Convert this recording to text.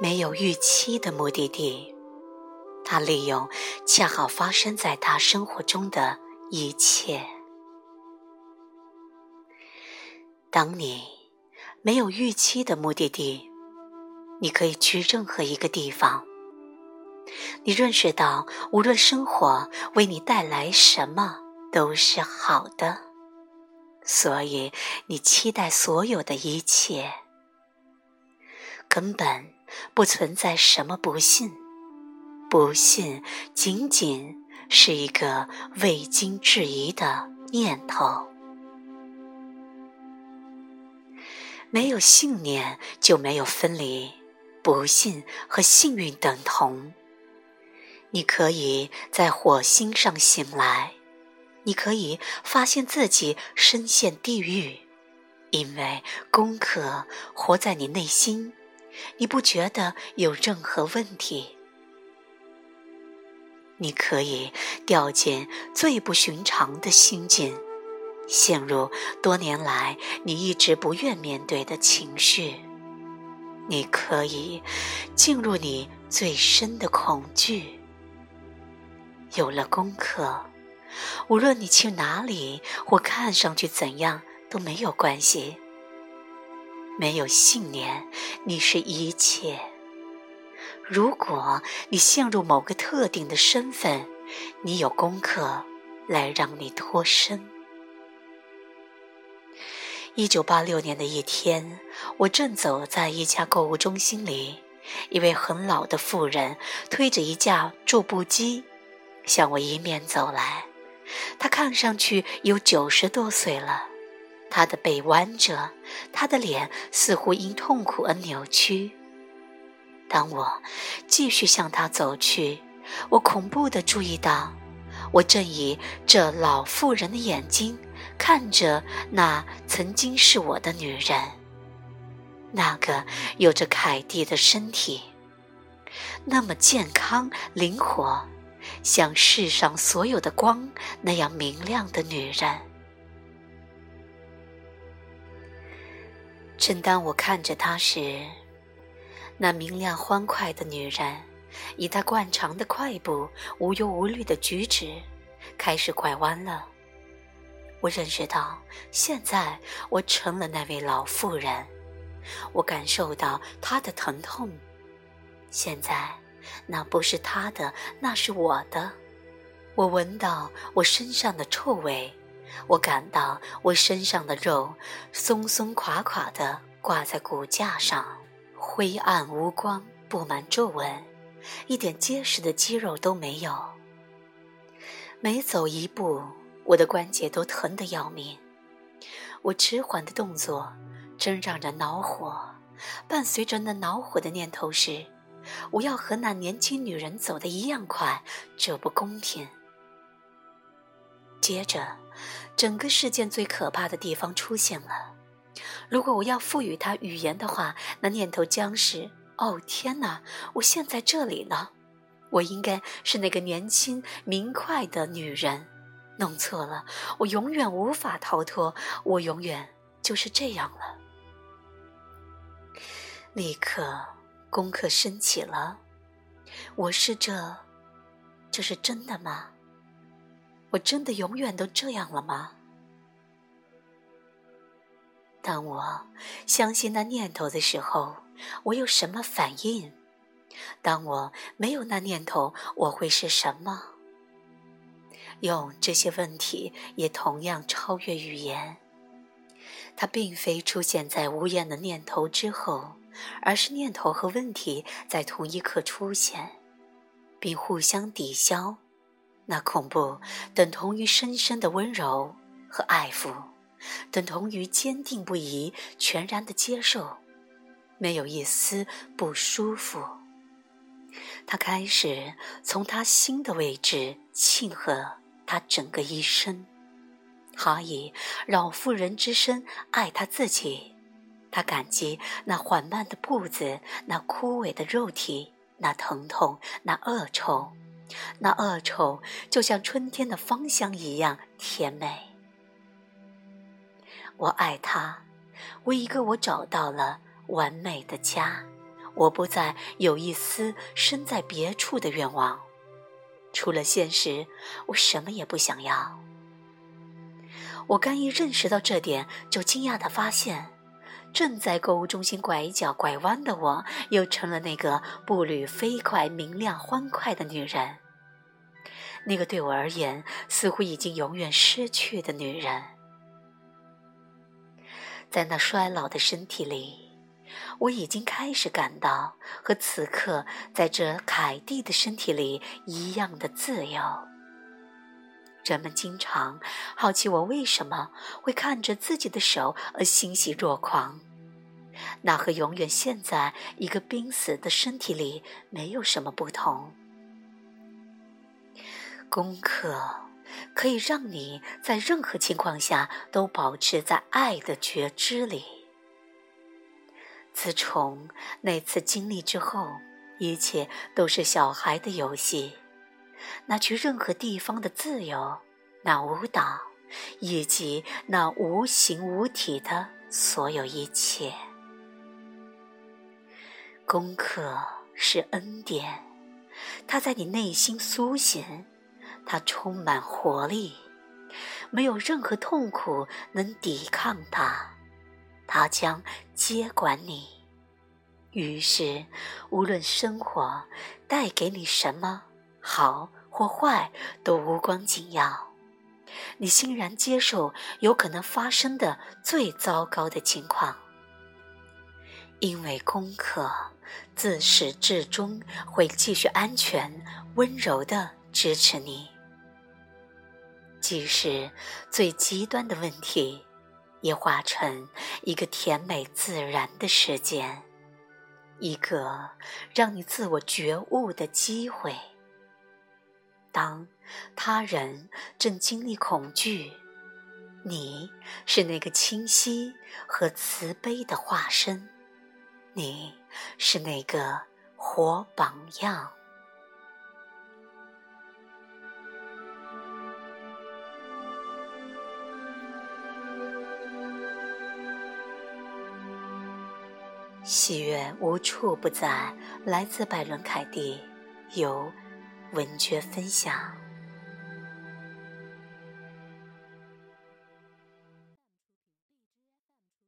没有预期的目的地，他利用恰好发生在他生活中的一切。当你没有预期的目的地，你可以去任何一个地方。你认识到，无论生活为你带来什么，都是好的，所以你期待所有的一切。根本不存在什么不幸，不幸仅仅是一个未经质疑的念头。没有信念就没有分离，不幸和幸运等同。你可以在火星上醒来，你可以发现自己深陷地狱，因为功课活在你内心，你不觉得有任何问题。你可以掉进最不寻常的心境。陷入多年来你一直不愿面对的情绪，你可以进入你最深的恐惧。有了功课，无论你去哪里或看上去怎样都没有关系。没有信念，你是一切。如果你陷入某个特定的身份，你有功课来让你脱身。一九八六年的一天，我正走在一家购物中心里，一位很老的妇人推着一架助步机，向我迎面走来。她看上去有九十多岁了，他的背弯着，他的脸似乎因痛苦而扭曲。当我继续向他走去，我恐怖地注意到，我正以这老妇人的眼睛。看着那曾经是我的女人，那个有着凯蒂的身体，那么健康灵活，像世上所有的光那样明亮的女人。正当我看着她时，那明亮欢快的女人，以她惯常的快步、无忧无虑的举止，开始拐弯了。我认识到，现在我成了那位老妇人。我感受到她的疼痛。现在，那不是她的，那是我的。我闻到我身上的臭味，我感到我身上的肉松松垮垮的挂在骨架上，灰暗无光，布满皱纹，一点结实的肌肉都没有。每走一步。我的关节都疼得要命，我迟缓的动作真让人恼火。伴随着那恼火的念头是，我要和那年轻女人走的一样快，这不公平。接着，整个事件最可怕的地方出现了。如果我要赋予它语言的话，那念头将是：哦，天哪！我现在这里呢，我应该是那个年轻明快的女人。弄错了，我永远无法逃脱，我永远就是这样了。立刻，功课升起了。我是这，这是真的吗？我真的永远都这样了吗？当我相信那念头的时候，我有什么反应？当我没有那念头，我会是什么？用这些问题也同样超越语言。它并非出现在无言的念头之后，而是念头和问题在同一刻出现，并互相抵消。那恐怖等同于深深的温柔和爱抚，等同于坚定不移、全然的接受，没有一丝不舒服。他开始从他心的位置庆贺。他整个一生，他以老妇人之身爱他自己。他感激那缓慢的步子，那枯萎的肉体，那疼痛，那恶臭，那恶臭就像春天的芳香一样甜美。我爱他，为一个我找到了完美的家，我不再有一丝身在别处的愿望，除了现实，我什么也不想要。我刚一认识到这点，就惊讶地发现，正在购物中心拐角拐弯的我，又成了那个步履飞快、明亮欢快的女人。那个对我而言似乎已经永远失去的女人，在那衰老的身体里，我已经开始感到和此刻在这凯蒂的身体里一样的自由。人们经常好奇我为什么会看着自己的手而欣喜若狂，那和永远陷在一个濒死的身体里没有什么不同。功课可以让你在任何情况下都保持在爱的觉知里。自从那次经历之后，一切都是小孩的游戏。那去任何地方的自由，那舞蹈，以及那无形无体的所有一切。功课是恩典，它在你内心苏醒。它充满活力，没有任何痛苦能抵抗它。它将接管你，于是无论生活带给你什么好或坏，都无关紧要。你欣然接受有可能发生的最糟糕的情况，因为功课自始至终会继续安全、温柔地支持你。即使最极端的问题，也化成一个甜美自然的时间，一个让你自我觉悟的机会。当他人正经历恐惧，你是那个清晰和慈悲的化身，你是那个活榜样。喜悦无处不在，来自百伦凯蒂，由文娟分享。